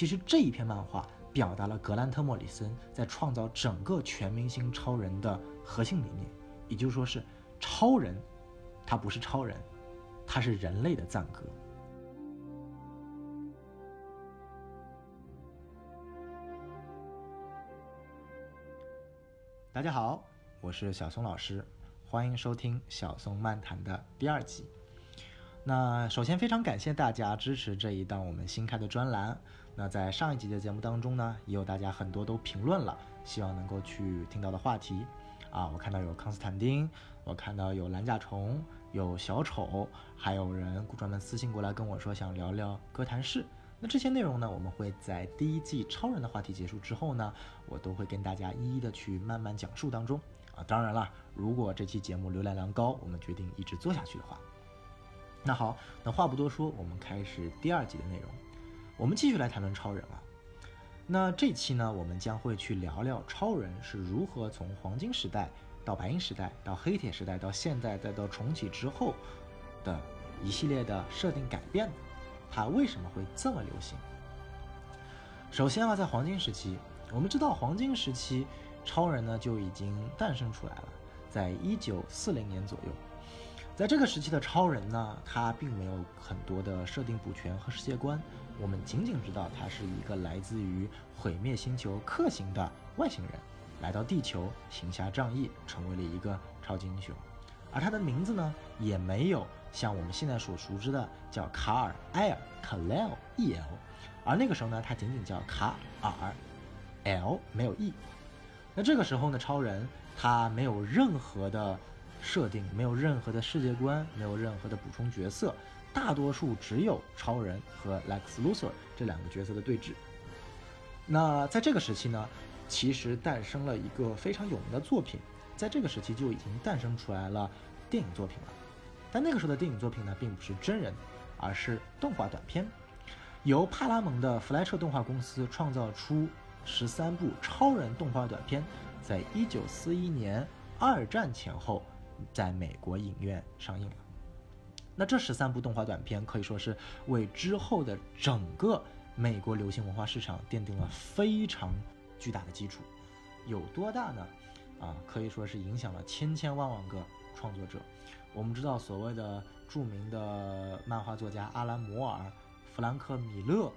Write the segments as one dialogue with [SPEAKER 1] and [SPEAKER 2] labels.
[SPEAKER 1] 其实这一篇漫画表达了格兰特·莫里森在创造整个全明星超人的核心理念，也就是说是超人，他不是超人，他是人类的赞歌。大家好，我是小松老师，欢迎收听小松漫谈的第二集。那首先非常感谢大家支持这一档我们新开的专栏。那在上一集的节目当中呢，也有大家很多都评论了，希望能够去听到的话题。啊，我看到有康斯坦丁，我看到有蓝甲虫，有小丑，还有人专门私信过来跟我说想聊聊哥谭市。那这些内容呢，我们会在第一季超人的话题结束之后呢，我都会跟大家一一的去慢慢讲述当中。啊，当然了，如果这期节目浏览量高，我们决定一直做下去的话。那好，那话不多说，我们开始第二集的内容。我们继续来谈论超人啊。那这期呢，我们将会去聊聊超人是如何从黄金时代到白银时代到黑铁时代到现在再到重启之后的一系列的设定改变的。它为什么会这么流行？首先啊，在黄金时期，我们知道黄金时期超人呢就已经诞生出来了，在一九四零年左右。在这个时期的超人呢，他并没有很多的设定补全和世界观，我们仅仅知道他是一个来自于毁灭星球克星的外星人，来到地球行侠仗义，成为了一个超级英雄。而他的名字呢，也没有像我们现在所熟知的叫卡尔埃尔 （Kal E L），而那个时候呢，他仅仅叫卡尔 L，没有 E。那这个时候呢，超人他没有任何的。设定没有任何的世界观，没有任何的补充角色，大多数只有超人和 Lex Luthor 这两个角色的对峙。那在这个时期呢，其实诞生了一个非常有名的作品，在这个时期就已经诞生出来了电影作品了。但那个时候的电影作品呢，并不是真人，而是动画短片，由派拉蒙的弗莱彻动画公司创造出十三部超人动画短片，在一九四一年二战前后。在美国影院上映。那这十三部动画短片可以说是为之后的整个美国流行文化市场奠定了非常巨大的基础。有多大呢？啊，可以说是影响了千千万万个创作者。我们知道，所谓的著名的漫画作家阿兰·摩尔、弗兰克·米勒，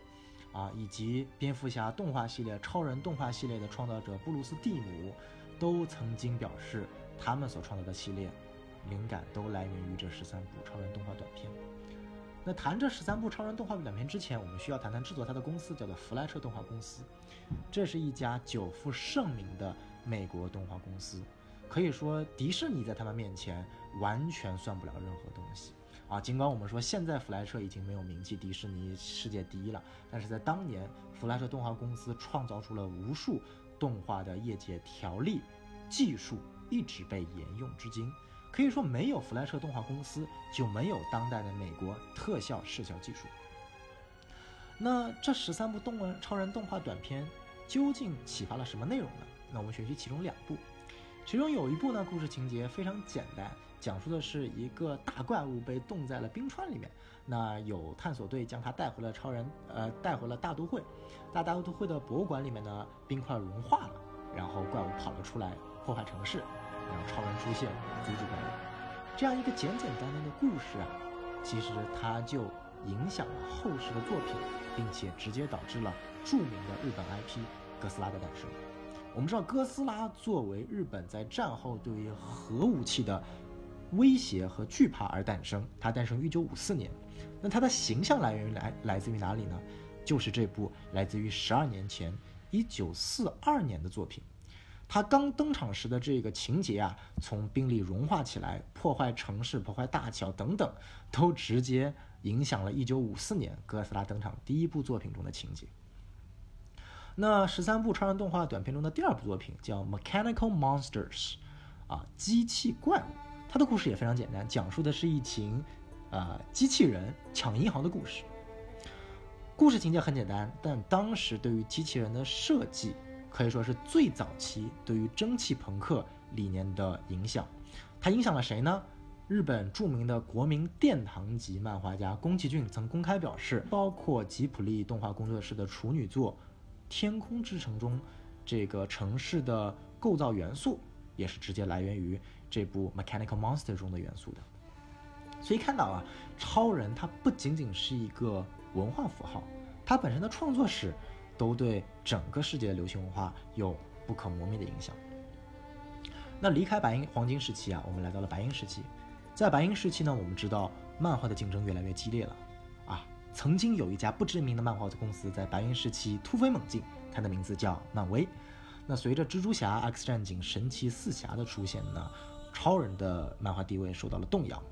[SPEAKER 1] 啊，以及蝙蝠侠动画系列、超人动画系列的创造者布鲁斯·蒂姆，都曾经表示。他们所创造的系列，灵感都来源于这十三部超人动画短片。那谈这十三部超人动画短片之前，我们需要谈谈制作它的公司，叫做弗莱彻动画公司。这是一家久负盛名的美国动画公司，可以说迪士尼在他们面前完全算不了任何东西啊。尽管我们说现在弗莱彻已经没有名气，迪士尼世界第一了，但是在当年，弗莱彻动画公司创造出了无数动画的业界条例、技术。一直被沿用至今，可以说没有弗莱彻动画公司，就没有当代的美国特效视效技术。那这十三部动文超人动画短片究竟启发了什么内容呢？那我们选取其中两部，其中有一部呢，故事情节非常简单，讲述的是一个大怪物被冻在了冰川里面，那有探索队将它带回了超人，呃，带回了大都会，大大都会的博物馆里面呢，冰块融化了，然后怪物跑了出来，破坏城市。然后超人出现，阻止怪物，这样一个简简单单的故事啊，其实它就影响了后世的作品，并且直接导致了著名的日本 IP 哥斯拉的诞生。我们知道，哥斯拉作为日本在战后对于核武器的威胁和惧怕而诞生，它诞生于1954年。那它的形象来源于来来自于哪里呢？就是这部来自于十二年前1942年的作品。他刚登场时的这个情节啊，从冰里融化起来，破坏城市、破坏大桥等等，都直接影响了1954年哥斯拉登场第一部作品中的情节。那十三部超人动画短片中的第二部作品叫《Mechanical Monsters》，啊，机器怪物。它的故事也非常简单，讲述的是一群，呃，机器人抢银行的故事。故事情节很简单，但当时对于机器人的设计。可以说是最早期对于蒸汽朋克理念的影响，它影响了谁呢？日本著名的国民殿堂级漫画家宫崎骏曾公开表示，包括吉普力动画工作室的处女作《天空之城》中这个城市的构造元素，也是直接来源于这部《Mechanical Monster》中的元素的。所以看到啊，超人他不仅仅是一个文化符号，他本身的创作史都对整个世界的流行文化有不可磨灭的影响。那离开白银黄金时期啊，我们来到了白银时期。在白银时期呢，我们知道漫画的竞争越来越激烈了，啊，曾经有一家不知名的漫画公司在白银时期突飞猛进，它的名字叫漫威。那随着蜘蛛侠、X 战警、神奇四侠的出现呢，超人的漫画地位受到了动摇。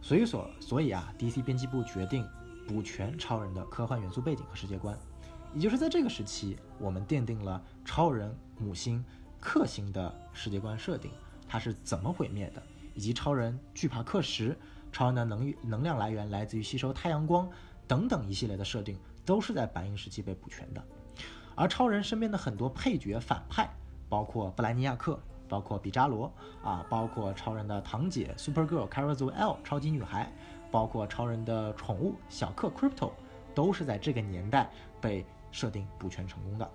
[SPEAKER 1] 所以所所以啊，DC 编辑部决定补全超人的科幻元素背景和世界观，也就是在这个时期，我们奠定了超人母星克星的世界观设定，它是怎么毁灭的，以及超人惧怕克时，超人的能能量来源来自于吸收太阳光等等一系列的设定，都是在白银时期被补全的。而超人身边的很多配角反派，包括布莱尼亚克。包括比扎罗啊，包括超人的堂姐 Super Girl c a r a z o L 超级女孩，包括超人的宠物小克 Crypto，都是在这个年代被设定补全成功的。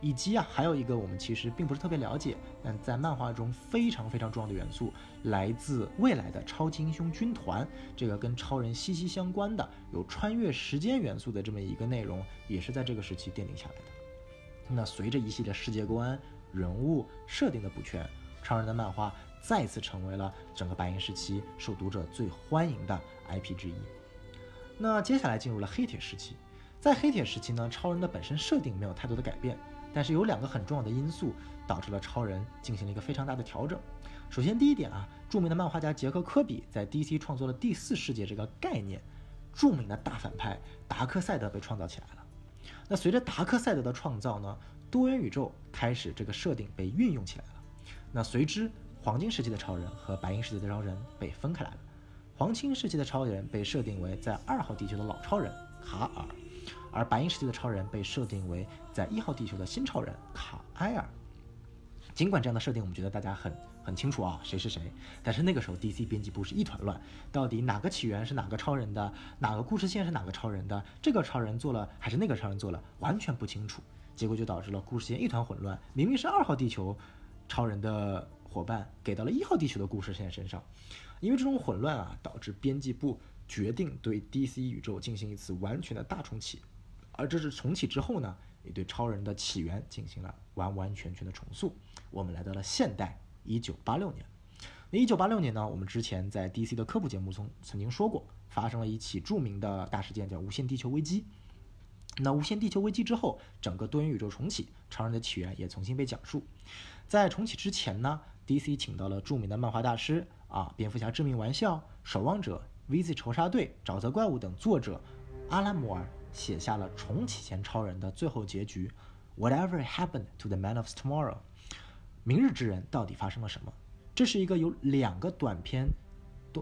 [SPEAKER 1] 以及啊，还有一个我们其实并不是特别了解，但在漫画中非常非常重要的元素，来自未来的超级英雄军团，这个跟超人息息相关的有穿越时间元素的这么一个内容，也是在这个时期奠定下来的。那随着一系列世界观。人物设定的补全，超人的漫画再次成为了整个白银时期受读者最欢迎的 IP 之一。那接下来进入了黑铁时期，在黑铁时期呢，超人的本身设定没有太多的改变，但是有两个很重要的因素导致了超人进行了一个非常大的调整。首先，第一点啊，著名的漫画家杰克科比在 DC 创作了第四世界这个概念，著名的大反派达克赛德被创造起来了。那随着达克赛德的创造呢？多元宇宙开始，这个设定被运用起来了。那随之，黄金时期的超人和白银时期的超人被分开来了。黄金时期的超人被设定为在二号地球的老超人卡尔，而白银时期的超人被设定为在一号地球的新超人卡埃尔。尽管这样的设定我们觉得大家很很清楚啊，谁是谁，但是那个时候 DC 编辑部是一团乱，到底哪个起源是哪个超人的，哪个故事线是哪个超人的，这个超人做了还是那个超人做了，完全不清楚。结果就导致了故事线一团混乱。明明是二号地球超人的伙伴给到了一号地球的故事线身上，因为这种混乱啊，导致编辑部决定对 DC 宇宙进行一次完全的大重启。而这是重启之后呢，也对超人的起源进行了完完全全的重塑。我们来到了现代一九八六年。那一九八六年呢，我们之前在 DC 的科普节目中曾经说过，发生了一起著名的大事件，叫无限地球危机。那无限地球危机之后，整个多元宇宙重启，超人的起源也重新被讲述。在重启之前呢，DC 请到了著名的漫画大师啊，蝙蝠侠致命玩笑、守望者、VZ 仇杀队、沼泽怪物等作者阿拉摩尔写下了重启前超人的最后结局：Whatever happened to the Man of Tomorrow？明日之人到底发生了什么？这是一个由两个短篇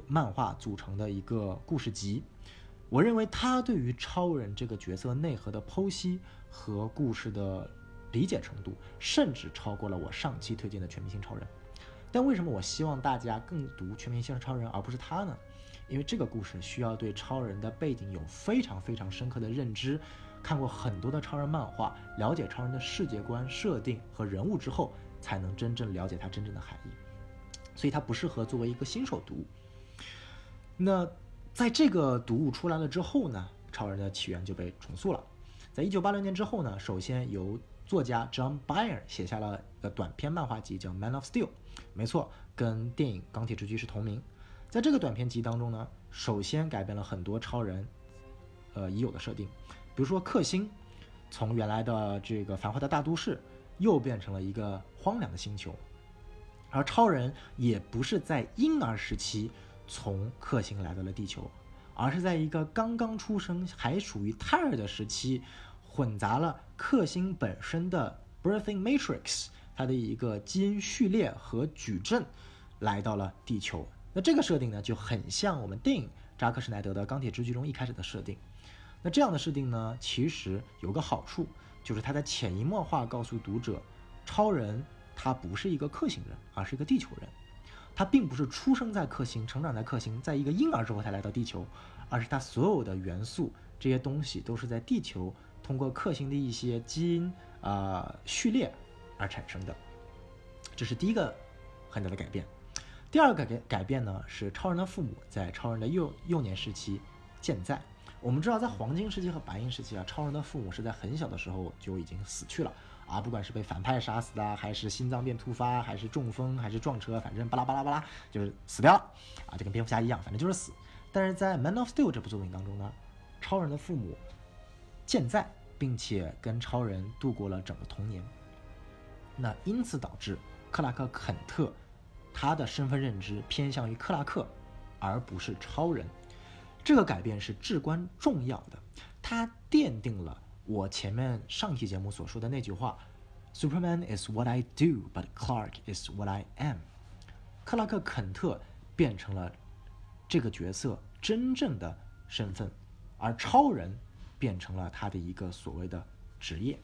[SPEAKER 1] 漫画组成的一个故事集。我认为他对于超人这个角色内核的剖析和故事的理解程度，甚至超过了我上期推荐的《全明星超人》。但为什么我希望大家更读《全明星超人》而不是他呢？因为这个故事需要对超人的背景有非常非常深刻的认知，看过很多的超人漫画，了解超人的世界观设定和人物之后，才能真正了解他真正的含义。所以它不适合作为一个新手读物。那。在这个读物出来了之后呢，超人的起源就被重塑了。在一九八六年之后呢，首先由作家 John Byrne 写下了一个短篇漫画集，叫《Man of Steel》，没错，跟电影《钢铁之躯》是同名。在这个短片集当中呢，首先改变了很多超人，呃已有的设定，比如说克星，从原来的这个繁华的大都市，又变成了一个荒凉的星球，而超人也不是在婴儿时期。从克星来到了地球，而是在一个刚刚出生还属于胎儿的时期，混杂了克星本身的 birthing matrix，它的一个基因序列和矩阵，来到了地球。那这个设定呢，就很像我们电影扎克施奈德的《钢铁之躯》中一开始的设定。那这样的设定呢，其实有个好处，就是它在潜移默化告诉读者，超人他不是一个克星人，而是一个地球人。他并不是出生在克星、成长在克星，在一个婴儿之后才来到地球，而是他所有的元素这些东西都是在地球通过克星的一些基因啊序列而产生的。这是第一个很大的改变。第二个改改变呢，是超人的父母在超人的幼幼年时期健在。我们知道，在黄金时期和白银时期啊，超人的父母是在很小的时候就已经死去了。啊，不管是被反派杀死的，还是心脏病突发，还是中风，还是撞车，反正巴拉巴拉巴拉，就是死掉了啊，就跟蝙蝠侠一样，反正就是死。但是在《Man of Steel》这部作品当中呢，超人的父母健在，并且跟超人度过了整个童年。那因此导致克拉克·肯特他的身份认知偏向于克拉克，而不是超人。这个改变是至关重要的，它奠定了。我前面上期节目所说的那句话，Superman is what I do, but Clark is what I am。克拉克·肯特变成了这个角色真正的身份，而超人变成了他的一个所谓的职业。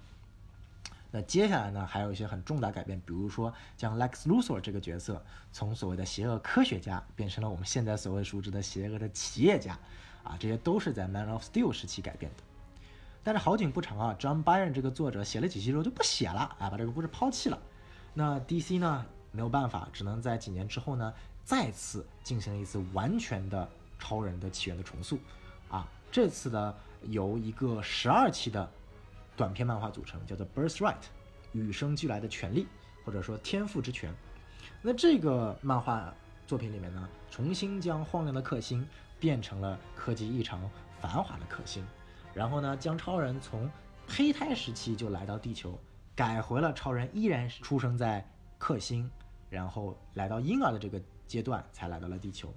[SPEAKER 1] 那接下来呢，还有一些很重大改变，比如说将 Lex Luthor 这个角色从所谓的邪恶科学家变成了我们现在所谓熟知的邪恶的企业家，啊，这些都是在 Man of Steel 时期改变的。但是好景不长啊，John Byron 这个作者写了几期之后就不写了啊，把这个故事抛弃了。那 DC 呢没有办法，只能在几年之后呢再次进行一次完全的超人的起源的重塑。啊，这次呢由一个十二期的短篇漫画组成，叫做 Birthright，与生俱来的权利，或者说天赋之权。那这个漫画作品里面呢，重新将荒凉的克星变成了科技异常繁华的克星。然后呢，将超人从胚胎时期就来到地球，改回了超人依然是出生在克星，然后来到婴儿的这个阶段才来到了地球。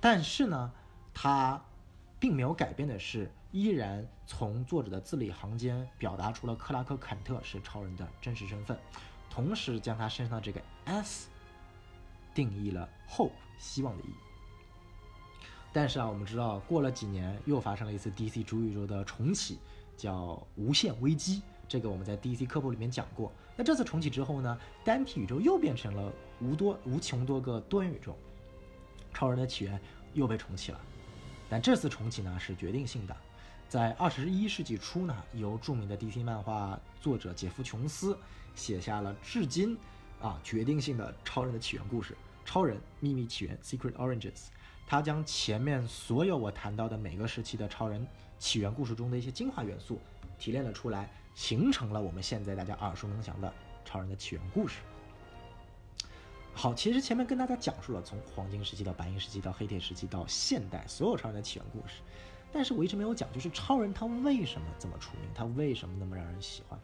[SPEAKER 1] 但是呢，他并没有改变的是，依然从作者的字里行间表达出了克拉克·坎特是超人的真实身份，同时将他身上的这个 S 定义了 hope 希望的意义。但是啊，我们知道过了几年，又发生了一次 DC 主宇宙的重启，叫无限危机。这个我们在 DC 科普里面讲过。那这次重启之后呢，单体宇宙又变成了无多无穷多个多元宇宙，超人的起源又被重启了。但这次重启呢是决定性的，在二十一世纪初呢，由著名的 DC 漫画作者杰夫琼斯写下了至今啊决定性的超人的起源故事——超人秘密起源 （Secret Origins）。他将前面所有我谈到的每个时期的超人起源故事中的一些精华元素提炼了出来，形成了我们现在大家耳熟能详的超人的起源故事。好，其实前面跟大家讲述了从黄金时期到白银时期到黑铁时期到现代所有超人的起源故事，但是我一直没有讲，就是超人他为什么这么出名，他为什么那么让人喜欢？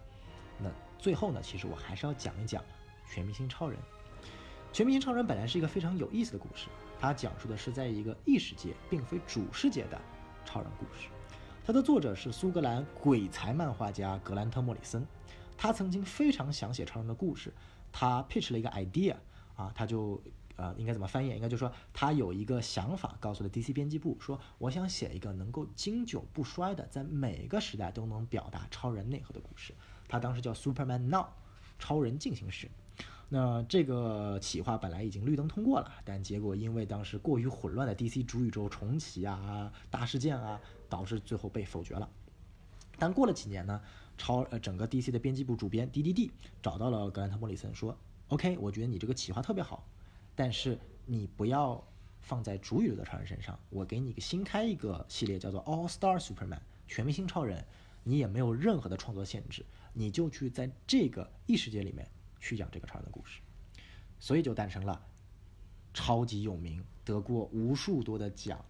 [SPEAKER 1] 那最后呢，其实我还是要讲一讲全明星超人。全明星超人本来是一个非常有意思的故事。它讲述的是在一个异世界，并非主世界的超人故事。它的作者是苏格兰鬼才漫画家格兰特·莫里森。他曾经非常想写超人的故事，他 pitch 了一个 idea 啊，他就呃应该怎么翻译？应该就说他有一个想法，告诉了 DC 编辑部，说我想写一个能够经久不衰的，在每个时代都能表达超人内核的故事。他当时叫 Superman Now，超人进行时。那这个企划本来已经绿灯通过了，但结果因为当时过于混乱的 DC 主宇宙重启啊、大事件啊，导致最后被否决了。但过了几年呢，超呃整个 DC 的编辑部主编 DDD 找到了格兰特·莫里森，说：“OK，我觉得你这个企划特别好，但是你不要放在主宇宙的超人身上，我给你个新开一个系列，叫做 All Star Superman 全明星超人，你也没有任何的创作限制，你就去在这个异世界里面。”去讲这个超人的故事，所以就诞生了超级有名、得过无数多的奖，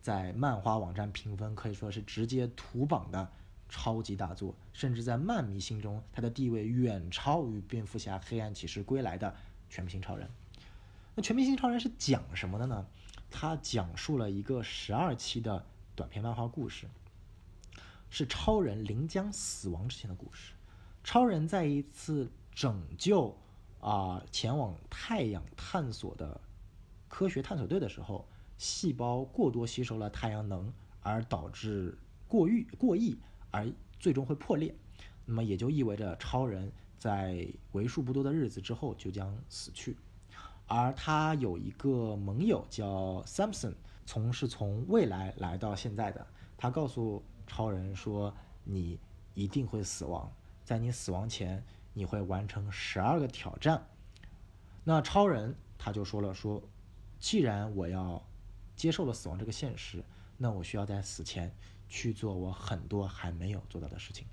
[SPEAKER 1] 在漫画网站评分可以说是直接屠榜的超级大作，甚至在漫迷心中，他的地位远超于蝙蝠侠、黑暗骑士归来的全明星超人。那全明星超人是讲什么的呢？他讲述了一个十二期的短篇漫画故事，是超人临将死亡之前的故事。超人在一次。拯救啊，前往太阳探索的科学探索队的时候，细胞过多吸收了太阳能，而导致过誉过亿，而最终会破裂。那么也就意味着超人在为数不多的日子之后就将死去。而他有一个盟友叫 Samson，从是从未来来到现在的。他告诉超人说：“你一定会死亡，在你死亡前，你会完成十二个挑战。”那超人他就说了：“说，既然我要接受了死亡这个现实，那我需要在死前去做我很多还没有做到的事情。”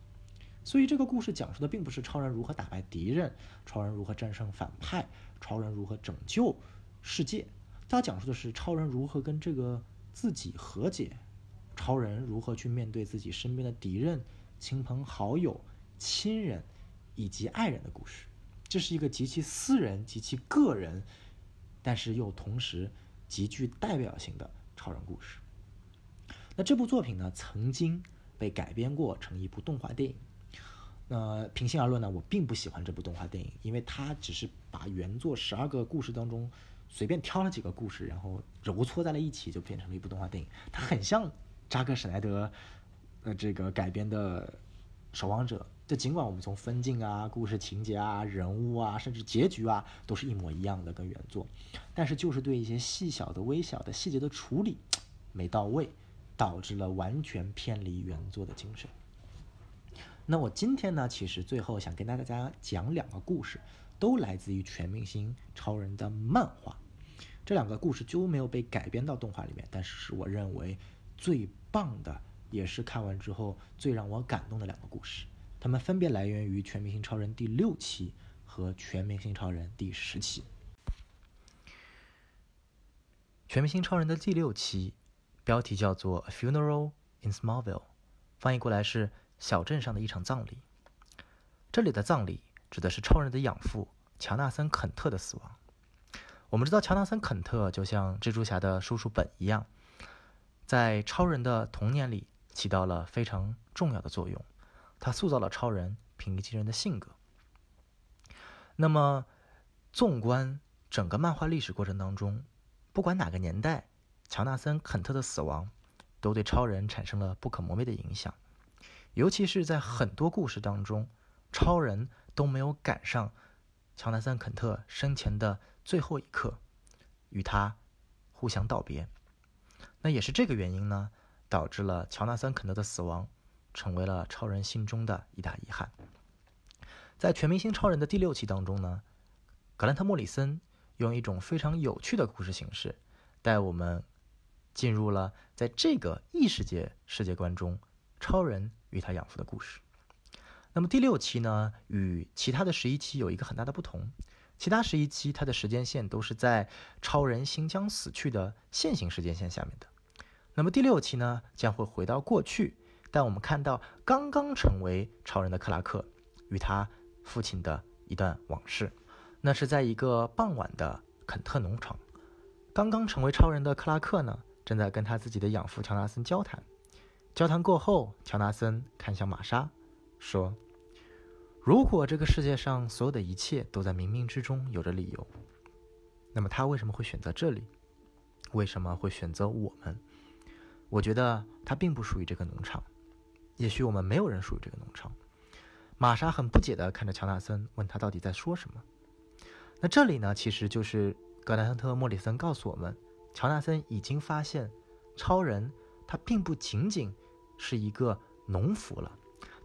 [SPEAKER 1] 所以这个故事讲述的并不是超人如何打败敌人，超人如何战胜反派，超人如何拯救世界，它讲述的是超人如何跟这个自己和解，超人如何去面对自己身边的敌人、亲朋好友、亲人以及爱人的故事。这是一个极其私人、极其个人，但是又同时极具代表性的超人故事。那这部作品呢，曾经被改编过成一部动画电影。那平心而论呢，我并不喜欢这部动画电影，因为它只是把原作十二个故事当中随便挑了几个故事，然后揉搓在了一起，就变成了一部动画电影。它很像扎克·史奈德，呃，这个改编的《守望者》。这尽管我们从分镜啊、故事情节啊、人物啊，甚至结局啊，都是一模一样的，跟原作，但是就是对一些细小的、微小的细节的处理没到位，导致了完全偏离原作的精神。那我今天呢，其实最后想跟大家讲两个故事，都来自于《全明星超人》的漫画。这两个故事就没有被改编到动画里面，但是是我认为最棒的，也是看完之后最让我感动的两个故事。它们分别来源于《全明星超人》第六期和《全明星超人》第十期。《全明星超人》的第六期标题叫做《A Funeral in Smallville》，翻译过来是。小镇上的一场葬礼，这里的葬礼指的是超人的养父乔纳森·肯特的死亡。我们知道，乔纳森·肯特就像蜘蛛侠的叔叔本一样，在超人的童年里起到了非常重要的作用，他塑造了超人平易近人的性格。那么，纵观整个漫画历史过程当中，不管哪个年代，乔纳森·肯特的死亡都对超人产生了不可磨灭的影响。尤其是在很多故事当中，超人都没有赶上乔纳森·肯特生前的最后一刻，与他互相道别。那也是这个原因呢，导致了乔纳森·肯特的死亡成为了超人心中的一大遗憾。在《全明星超人》的第六期当中呢，格兰特·莫里森用一种非常有趣的故事形式，带我们进入了在这个异世界世界观中，超人。与他养父的故事。那么第六期呢，与其他的十一期有一个很大的不同。其他十一期它的时间线都是在超人新将死去的线性时间线下面的。那么第六期呢，将会回到过去，但我们看到刚刚成为超人的克拉克与他父亲的一段往事。那是在一个傍晚的肯特农场，刚刚成为超人的克拉克呢，正在跟他自己的养父乔纳森交谈。交谈过后，乔纳森看向玛莎，说：“如果这个世界上所有的一切都在冥冥之中有着理由，那么他为什么会选择这里？为什么会选择我们？我觉得他并不属于这个农场。也许我们没有人属于这个农场。”玛莎很不解地看着乔纳森，问他到底在说什么。那这里呢，其实就是格兰特·莫里森告诉我们，乔纳森已经发现超人他并不仅仅。是一个农夫了，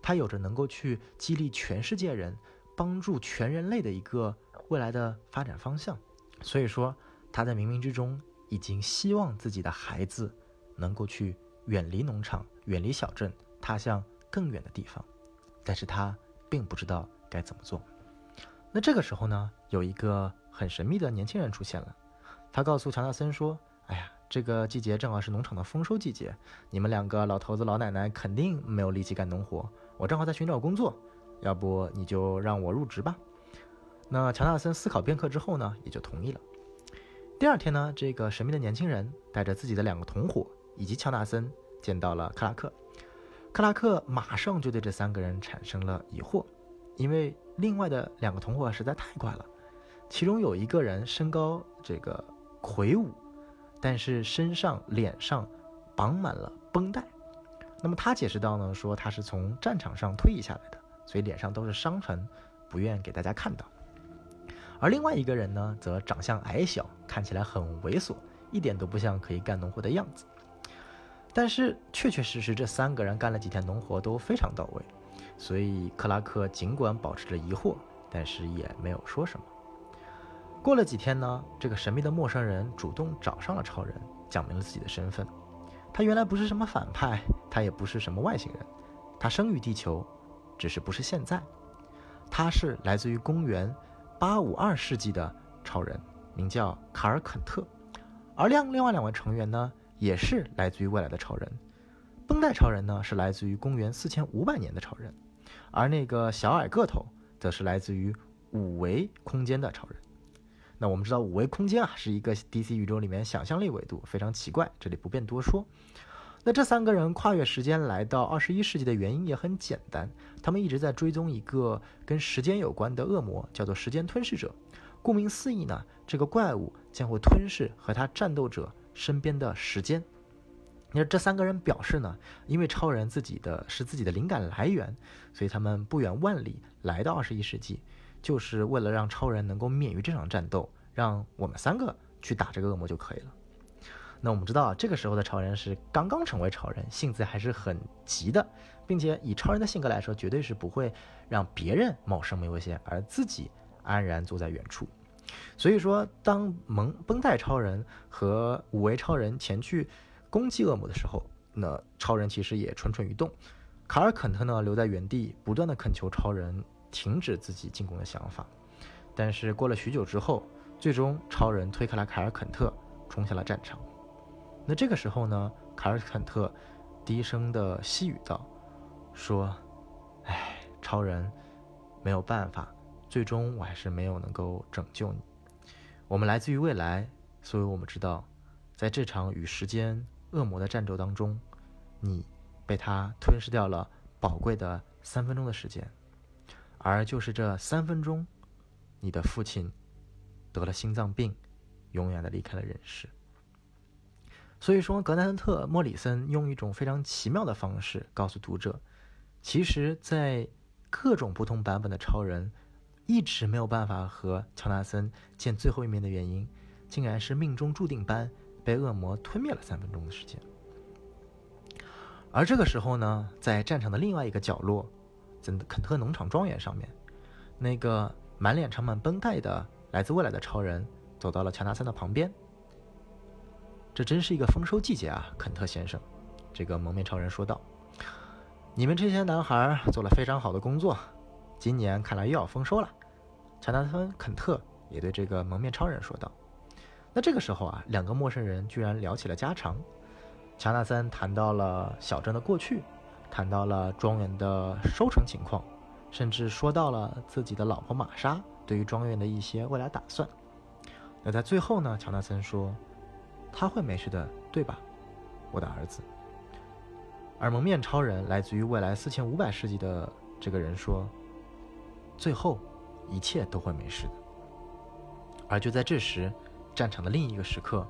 [SPEAKER 1] 他有着能够去激励全世界人、帮助全人类的一个未来的发展方向。所以说，他在冥冥之中已经希望自己的孩子能够去远离农场、远离小镇，踏向更远的地方。但是他并不知道该怎么做。那这个时候呢，有一个很神秘的年轻人出现了，他告诉乔纳森说：“哎呀。”这个季节正好是农场的丰收季节，你们两个老头子老奶奶肯定没有力气干农活，我正好在寻找工作，要不你就让我入职吧。那乔纳森思考片刻之后呢，也就同意了。第二天呢，这个神秘的年轻人带着自己的两个同伙以及乔纳森见到了克拉克，克拉克马上就对这三个人产生了疑惑，因为另外的两个同伙实在太怪了，其中有一个人身高这个魁梧。但是身上、脸上绑满了绷带，那么他解释到呢，说他是从战场上退役下来的，所以脸上都是伤痕，不愿给大家看到。而另外一个人呢，则长相矮小，看起来很猥琐，一点都不像可以干农活的样子。但是确确实实，这三个人干了几天农活都非常到位，所以克拉克尽管保持着疑惑，但是也没有说什么。过了几天呢，这个神秘的陌生人主动找上了超人，讲明了自己的身份。他原来不是什么反派，他也不是什么外星人，他生于地球，只是不是现在。他是来自于公元八五二世纪的超人，名叫卡尔肯特。而另另外两位成员呢，也是来自于未来的超人。绷带超人呢，是来自于公元四千五百年的超人，而那个小矮个头，则是来自于五维空间的超人。那我们知道五维空间啊，是一个 DC 宇宙里面想象力维度，非常奇怪，这里不便多说。那这三个人跨越时间来到二十一世纪的原因也很简单，他们一直在追踪一个跟时间有关的恶魔，叫做时间吞噬者。顾名思义呢，这个怪物将会吞噬和他战斗者身边的时间。那这三个人表示呢，因为超人自己的是自己的灵感来源，所以他们不远万里来到二十一世纪。就是为了让超人能够免于这场战斗，让我们三个去打这个恶魔就可以了。那我们知道，这个时候的超人是刚刚成为超人，性子还是很急的，并且以超人的性格来说，绝对是不会让别人冒生命危险，而自己安然坐在远处。所以说，当蒙绷带超人和五维超人前去攻击恶魔的时候，那超人其实也蠢蠢欲动。卡尔肯特呢，留在原地，不断的恳求超人。停止自己进攻的想法，但是过了许久之后，最终超人推开了凯尔肯特，冲下了战场。那这个时候呢，凯尔肯特低声的细语道：“说，哎，超人，没有办法，最终我还是没有能够拯救你。我们来自于未来，所以我们知道，在这场与时间恶魔的战斗当中，你被他吞噬掉了宝贵的三分钟的时间。”而就是这三分钟，你的父亲得了心脏病，永远的离开了人世。所以说，格兰特·莫里森用一种非常奇妙的方式告诉读者，其实，在各种不同版本的超人一直没有办法和乔纳森见最后一面的原因，竟然是命中注定般被恶魔吞灭了三分钟的时间。而这个时候呢，在战场的另外一个角落。在肯特农场庄园上面，那个满脸长满绷带的来自未来的超人走到了乔纳森的旁边。这真是一个丰收季节啊，肯特先生，这个蒙面超人说道：“你们这些男孩做了非常好的工作，今年看来又要丰收了。”乔纳森·肯特也对这个蒙面超人说道。那这个时候啊，两个陌生人居然聊起了家常。乔纳森谈到了小镇的过去。谈到了庄园的收成情况，甚至说到了自己的老婆玛莎对于庄园的一些未来打算。那在最后呢？乔纳森说：“他会没事的，对吧，我的儿子？”而蒙面超人来自于未来四千五百世纪的这个人说：“最后，一切都会没事的。”而就在这时，战场的另一个时刻，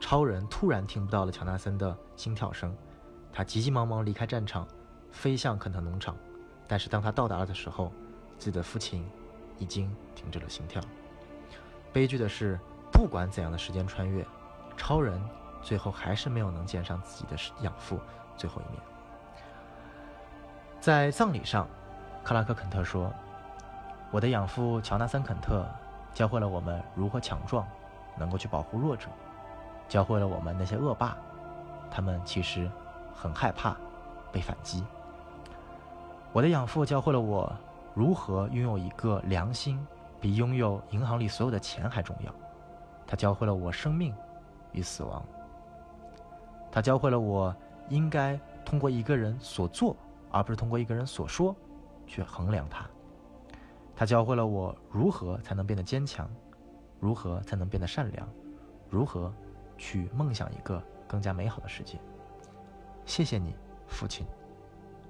[SPEAKER 1] 超人突然听不到了乔纳森的心跳声。他急急忙忙离开战场，飞向肯特农场，但是当他到达了的时候，自己的父亲已经停止了心跳。悲剧的是，不管怎样的时间穿越，超人最后还是没有能见上自己的养父最后一面。在葬礼上，克拉克·肯特说：“我的养父乔纳森·肯特教会了我们如何强壮，能够去保护弱者，教会了我们那些恶霸，他们其实……”很害怕被反击。我的养父教会了我如何拥有一个良心，比拥有银行里所有的钱还重要。他教会了我生命与死亡。他教会了我应该通过一个人所做，而不是通过一个人所说去衡量他。他教会了我如何才能变得坚强，如何才能变得善良，如何去梦想一个更加美好的世界。谢谢你，父亲，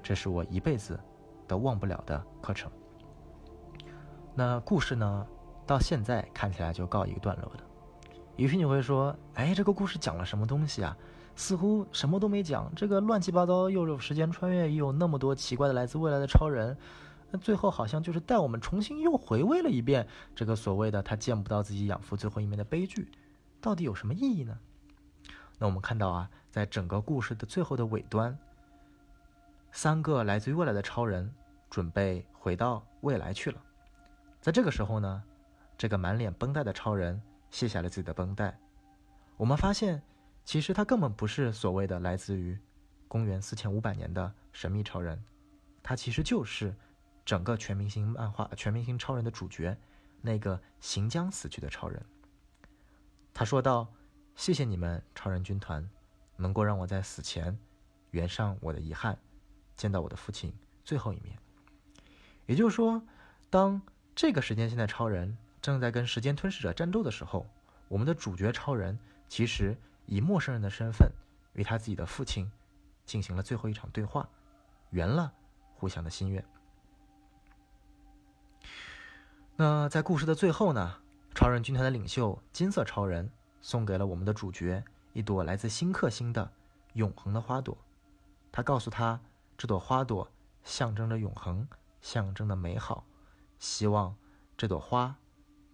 [SPEAKER 1] 这是我一辈子都忘不了的课程。那故事呢，到现在看起来就告一个段落了。也许你会说，哎，这个故事讲了什么东西啊？似乎什么都没讲。这个乱七八糟，又有时间穿越，又有那么多奇怪的来自未来的超人，那最后好像就是带我们重新又回味了一遍这个所谓的他见不到自己养父最后一面的悲剧，到底有什么意义呢？那我们看到啊，在整个故事的最后的尾端，三个来自于未来的超人准备回到未来去了。在这个时候呢，这个满脸绷带的超人卸下了自己的绷带。我们发现，其实他根本不是所谓的来自于公元四千五百年的神秘超人，他其实就是整个全明星漫画《全明星超人》的主角，那个行将死去的超人。他说道。谢谢你们，超人军团，能够让我在死前圆上我的遗憾，见到我的父亲最后一面。也就是说，当这个时间线的超人正在跟时间吞噬者战斗的时候，我们的主角超人其实以陌生人的身份与他自己的父亲进行了最后一场对话，圆了互相的心愿。那在故事的最后呢？超人军团的领袖金色超人。送给了我们的主角一朵来自新克星的永恒的花朵，他告诉他，这朵花朵象征着永恒，象征着美好，希望这朵花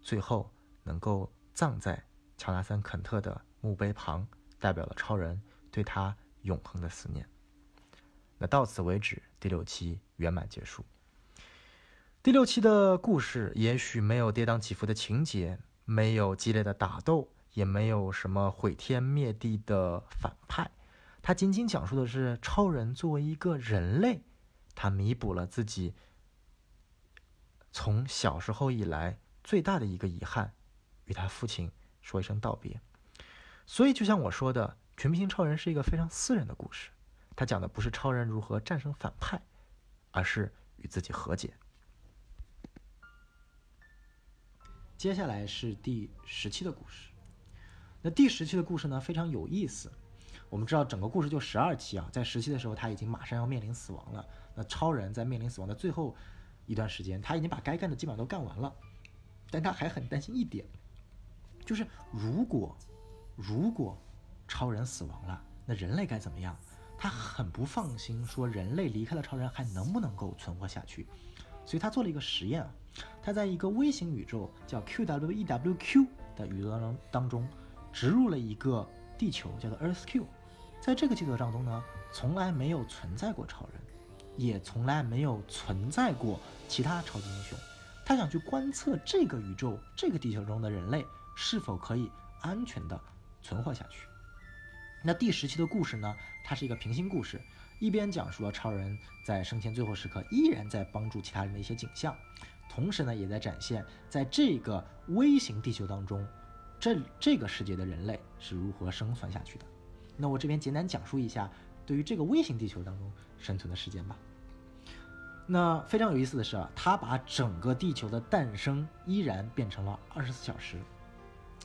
[SPEAKER 1] 最后能够葬在乔纳森·肯特的墓碑旁，代表了超人对他永恒的思念。那到此为止，第六期圆满结束。第六期的故事也许没有跌宕起伏的情节，没有激烈的打斗。也没有什么毁天灭地的反派，他仅仅讲述的是超人作为一个人类，他弥补了自己从小时候以来最大的一个遗憾，与他父亲说一声道别。所以，就像我说的，《全明星超人》是一个非常私人的故事，他讲的不是超人如何战胜反派，而是与自己和解。接下来是第十期的故事。那第十期的故事呢非常有意思，我们知道整个故事就十二期啊，在十期的时候他已经马上要面临死亡了。那超人在面临死亡的最后一段时间，他已经把该干的基本上都干完了，但他还很担心一点，就是如果如果超人死亡了，那人类该怎么样？他很不放心，说人类离开了超人还能不能够存活下去？所以他做了一个实验啊，他在一个微型宇宙叫 QWEWQ 的宇宙当中当中。植入了一个地球，叫做 Earth Q，在这个地球当中呢，从来没有存在过超人，也从来没有存在过其他超级英雄。他想去观测这个宇宙、这个地球中的人类是否可以安全的存活下去。那第十期的故事呢，它是一个平行故事，一边讲述了超人在生前最后时刻依然在帮助其他人的一些景象，同时呢，也在展现在这个微型地球当中。这这个世界的人类是如何生存下去的？那我这边简单讲述一下对于这个微型地球当中生存的时间吧。那非常有意思的是啊，它把整个地球的诞生依然变成了二十四小时，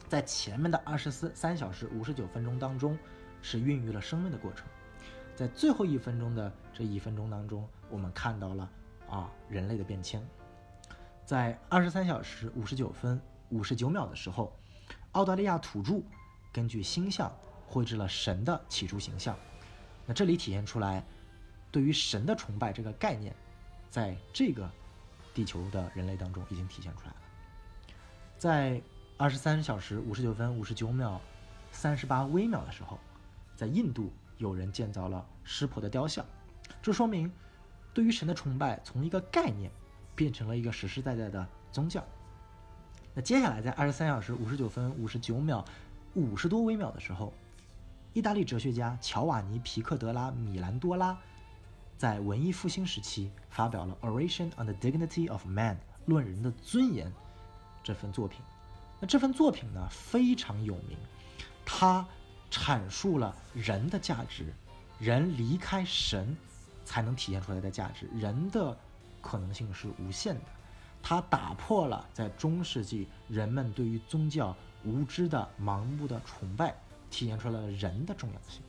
[SPEAKER 1] 在前面的二十四三小时五十九分钟当中是孕育了生命的过程，在最后一分钟的这一分钟当中，我们看到了啊人类的变迁，在二十三小时五十九分五十九秒的时候。澳大利亚土著根据星象绘制了神的起初形象，那这里体现出来对于神的崇拜这个概念，在这个地球的人类当中已经体现出来了。在二十三小时五十九分五十九秒三十八微秒的时候，在印度有人建造了湿婆的雕像，这说明对于神的崇拜从一个概念变成了一个实实在在的宗教。那接下来，在二十三小时五十九分五十九秒五十多微秒的时候，意大利哲学家乔瓦尼·皮克德拉·米兰多拉在文艺复兴时期发表了《Oration on the Dignity of Man》（论人的尊严）这份作品。那这份作品呢非常有名，它阐述了人的价值，人离开神才能体现出来的价值，人的可能性是无限的。它打破了在中世纪人们对于宗教无知的盲目的崇拜，体现出了人的重要性。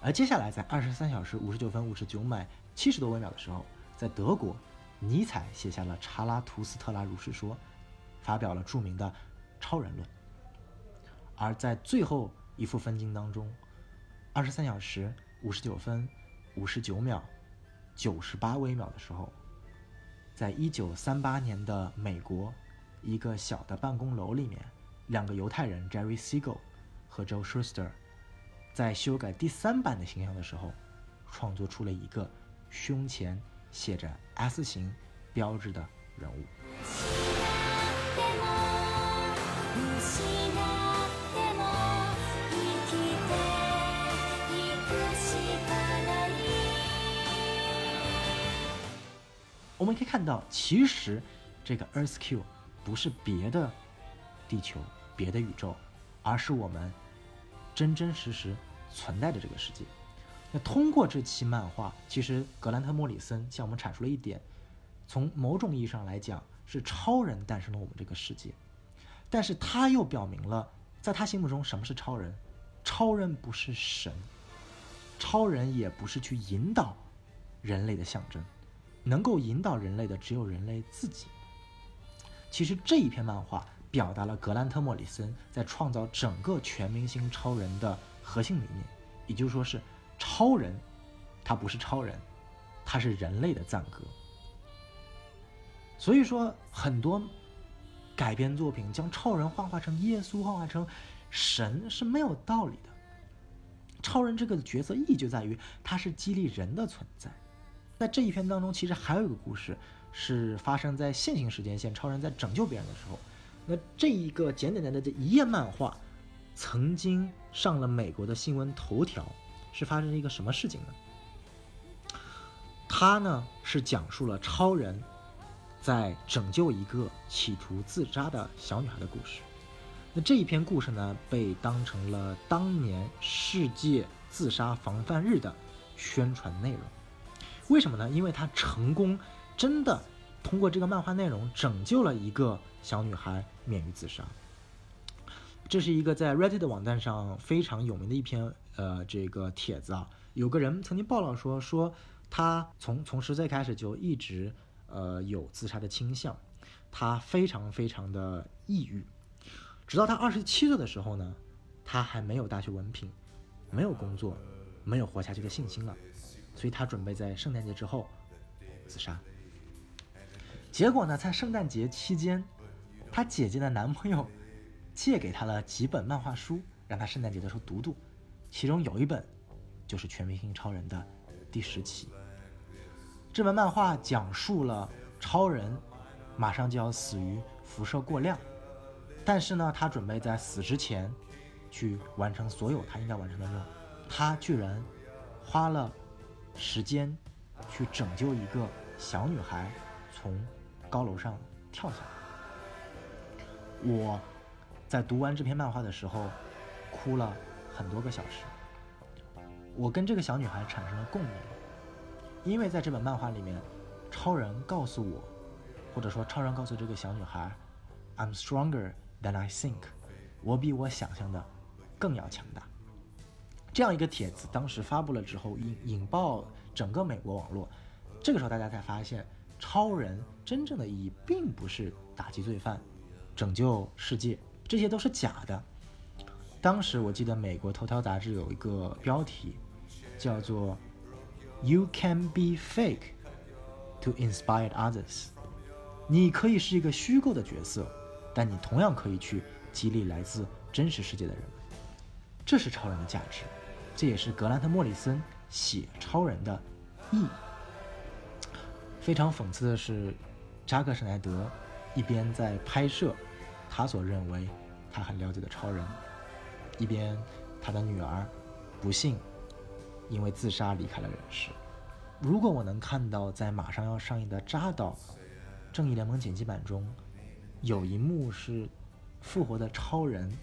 [SPEAKER 1] 而接下来，在二十三小时五十九分五十九秒七十多微秒的时候，在德国，尼采写下了《查拉图斯特拉如是说》，发表了著名的超人论。而在最后一幅分镜当中，二十三小时五十九分五十九秒九十八微秒的时候。在一九三八年的美国，一个小的办公楼里面，两个犹太人 Jerry Siegel 和 Joe Shuster，在修改第三版的形象的时候，创作出了一个胸前写着 S 型标志的人物。我们可以看到，其实这个 Earth Q 不是别的地球、别的宇宙，而是我们真真实实存在的这个世界。那通过这期漫画，其实格兰特·莫里森向我们阐述了一点：从某种意义上来讲，是超人诞生了我们这个世界。但是他又表明了，在他心目中，什么是超人？超人不是神，超人也不是去引导人类的象征。能够引导人类的只有人类自己。其实这一篇漫画表达了格兰特·莫里森在创造整个全明星超人的核心理念，也就是说是超人，他不是超人，他是人类的赞歌。所以说，很多改编作品将超人幻化成耶稣，幻化成神是没有道理的。超人这个角色意义就在于他是激励人的存在。在这一篇当中，其实还有一个故事，是发生在线性时间线，超人在拯救别人的时候。那这一个简简单单的一页漫画，曾经上了美国的新闻头条，是发生了一个什么事情呢？它呢是讲述了超人，在拯救一个企图自杀的小女孩的故事。那这一篇故事呢，被当成了当年世界自杀防范日的宣传内容。为什么呢？因为他成功，真的通过这个漫画内容拯救了一个小女孩免于自杀。这是一个在 Reddit 网站上非常有名的一篇呃这个帖子啊。有个人曾经爆料说，说他从从十岁开始就一直呃有自杀的倾向，他非常非常的抑郁，直到他二十七岁的时候呢，他还没有大学文凭，没有工作，没有活下去的信心了。所以他准备在圣诞节之后自杀。结果呢，在圣诞节期间，他姐姐的男朋友借给他了几本漫画书，让他圣诞节的时候读读。其中有一本就是《全明星超人》的第十期。这本漫画讲述了超人马上就要死于辐射过量，但是呢，他准备在死之前去完成所有他应该完成的任务。他居然花了。时间，去拯救一个小女孩从高楼上跳下来。我在读完这篇漫画的时候，哭了很多个小时。我跟这个小女孩产生了共鸣，因为在这本漫画里面，超人告诉我，或者说超人告诉这个小女孩，I'm stronger than I think，我比我想象的更要强大。这样一个帖子，当时发布了之后，引引爆整个美国网络。这个时候，大家才发现，超人真正的意义并不是打击罪犯、拯救世界，这些都是假的。当时我记得美国头条杂志有一个标题，叫做 “You can be fake to inspire others”。你可以是一个虚构的角色，但你同样可以去激励来自真实世界的人。这是超人的价值。这也是格兰特·莫里森写超人的意义。非常讽刺的是，扎克·施奈德一边在拍摄他所认为他很了解的超人，一边他的女儿不幸因为自杀离开了人世。如果我能看到在马上要上映的《扎导：正义联盟剪辑版》中有一幕是复活的超人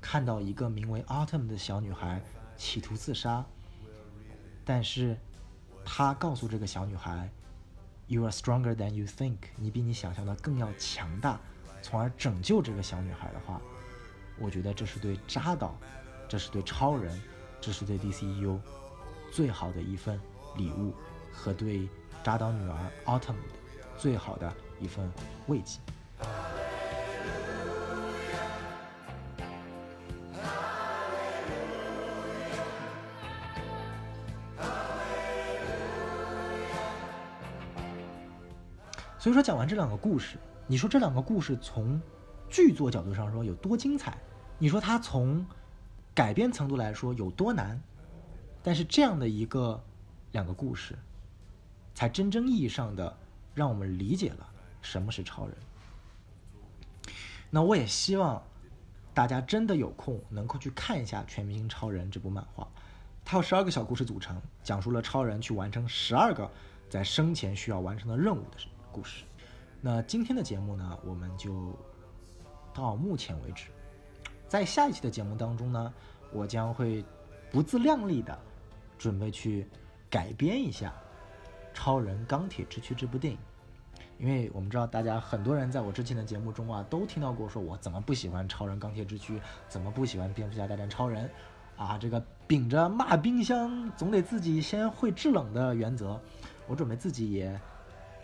[SPEAKER 1] 看到一个名为 Autumn 的小女孩。企图自杀，但是他告诉这个小女孩：“You are stronger than you think。”你比你想象的更要强大，从而拯救这个小女孩的话，我觉得这是对扎导，这是对超人，这是对 DCU 最好的一份礼物，和对扎导女儿 Autumn 最好的一份慰藉。所以说讲完这两个故事，你说这两个故事从剧作角度上说有多精彩？你说它从改编程度来说有多难？但是这样的一个两个故事，才真正意义上的让我们理解了什么是超人。那我也希望大家真的有空能够去看一下《全明星超人》这部漫画，它有十二个小故事组成，讲述了超人去完成十二个在生前需要完成的任务的事故事。那今天的节目呢，我们就到目前为止。在下一期的节目当中呢，我将会不自量力的准备去改编一下《超人钢铁之躯》这部电影。因为我们知道，大家很多人在我之前的节目中啊，都听到过说我怎么不喜欢《超人钢铁之躯》，怎么不喜欢《蝙蝠侠大战超人》，啊，这个秉着骂冰箱总得自己先会制冷的原则，我准备自己也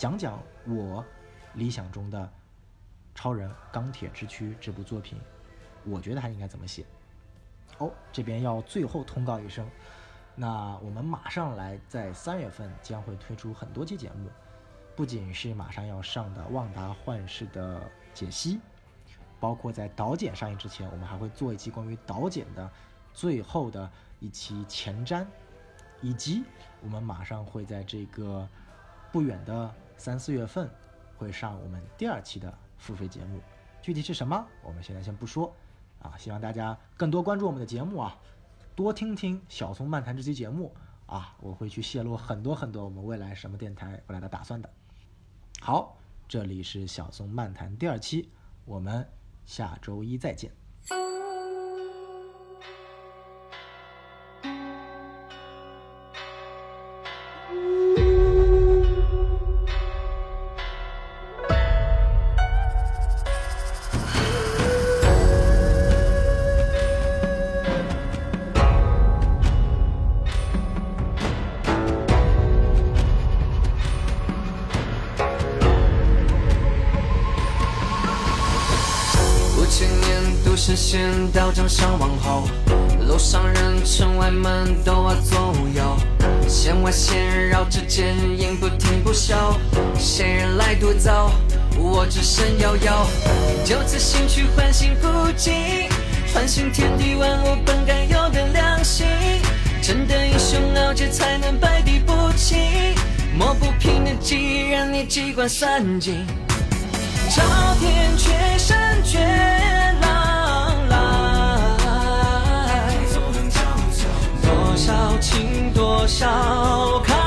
[SPEAKER 1] 讲讲我理想中的《超人钢铁之躯》这部作品，我觉得它应该怎么写。哦，这边要最后通告一声，那我们马上来，在三月份将会推出很多期节目。不仅是马上要上的《旺达幻视》的解析，包括在导剪上映之前，我们还会做一期关于导剪的最后的一期前瞻，以及我们马上会在这个不远的三四月份会上我们第二期的付费节目，具体是什么，我们现在先不说啊，希望大家更多关注我们的节目啊，多听听小松漫谈这期节目啊，我会去泄露很多很多我们未来什么电台未来的打算的。好，这里是小松漫谈第二期，我们下周一再见。
[SPEAKER 2] 上王后，楼上人城外门都要左右摇，弦外线绕指尖，音不停不休，谁人来独奏？我只身遥遥，就此心去唤醒不尽，唤醒天地万物本该有的良心。真的英雄傲杰才能百敌不侵，磨不平的记忆让你机关算尽。朝天阙山绝情多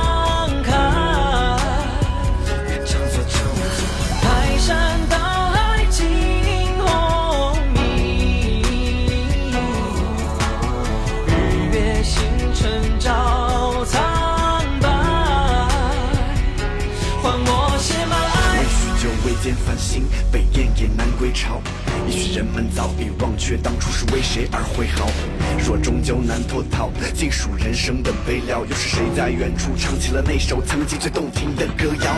[SPEAKER 3] 也许人们早已忘却当初是为谁而挥毫。若终究难脱逃，尽数人生的悲凉。又是谁在远处唱起了那首曾经最动听的歌谣？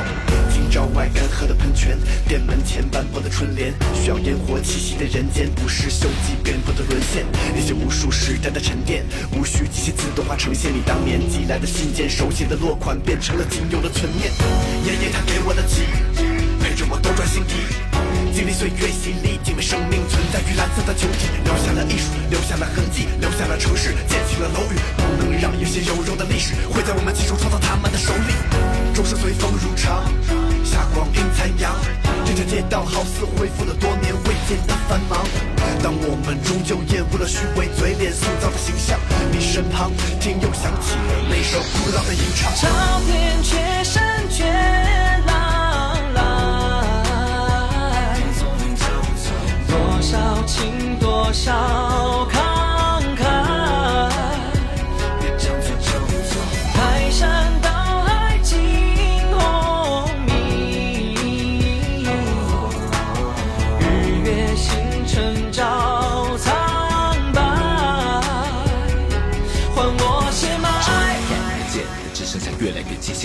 [SPEAKER 3] 今朝外干涸的喷泉，店门前斑驳的春联，需要烟火气息的人间，不是锈迹遍布的沦陷。那些无数时代的沉淀，无需机器自动化呈现。你当年寄来的信件，手写的落款变成了仅有的存念。爷爷他给我的记忆，陪着我斗转星移。经历岁月洗礼，因为生命存在于蓝色的球体，留下了艺术，留下了痕迹，留下了城市，建起了楼宇。不能让有些有肉的历史毁在我们亲手创造他们的手里。众生随风如常，霞光映残阳，这条街道好似恢复了多年未见的繁忙。当我们终究厌恶了虚伪嘴脸塑造的形象，你身旁听又响起那首古老的吟唱。
[SPEAKER 2] 朝天阙山绝少情多少？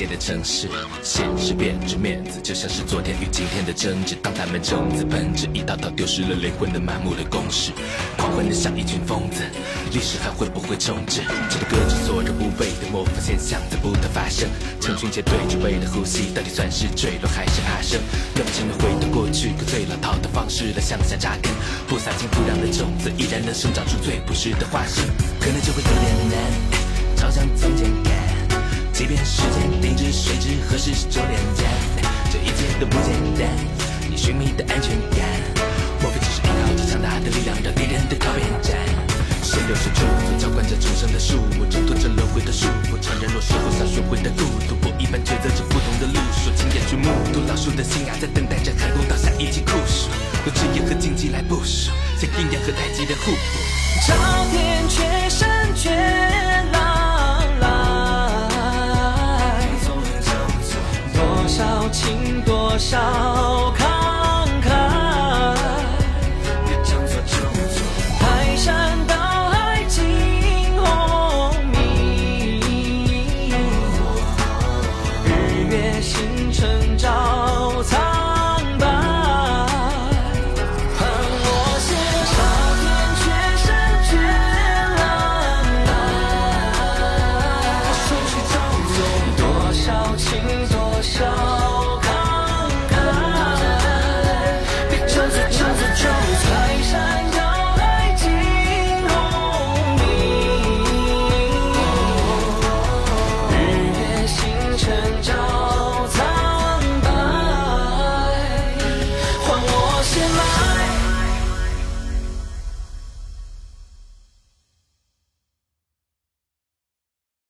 [SPEAKER 4] 的城市。现实变着，面子就像是昨天与今天的争执。当他们正在奔驰，一道道丢失了灵魂的满目的公式，狂欢的像一群疯子。历史还会不会重置？这个歌之所着无谓的模仿现象在不断发生。成群结队只为了呼吸，到底算是坠落还是爬升？用尽了回到过去个最老套的方式来向下扎根，不撒进土壤的种子依然能生长出最朴实的花生。可能就会有点难，朝向从前。即便时间停止，谁知何时是终点站？这一切都不简单，你寻觅的安全感，莫非只是依靠着强大的力量让敌人的靠边站？谁留下祝福，浇灌着重生的树木，挣脱着轮回的束缚，承认弱势后想学会的孤独，不一般抉择着不同的路数，亲眼去目睹老树的新芽在等待着寒冬倒下一季酷暑，用职业和竞技来部署，像阴阳和太极的互补。
[SPEAKER 2] 朝天阙山却烧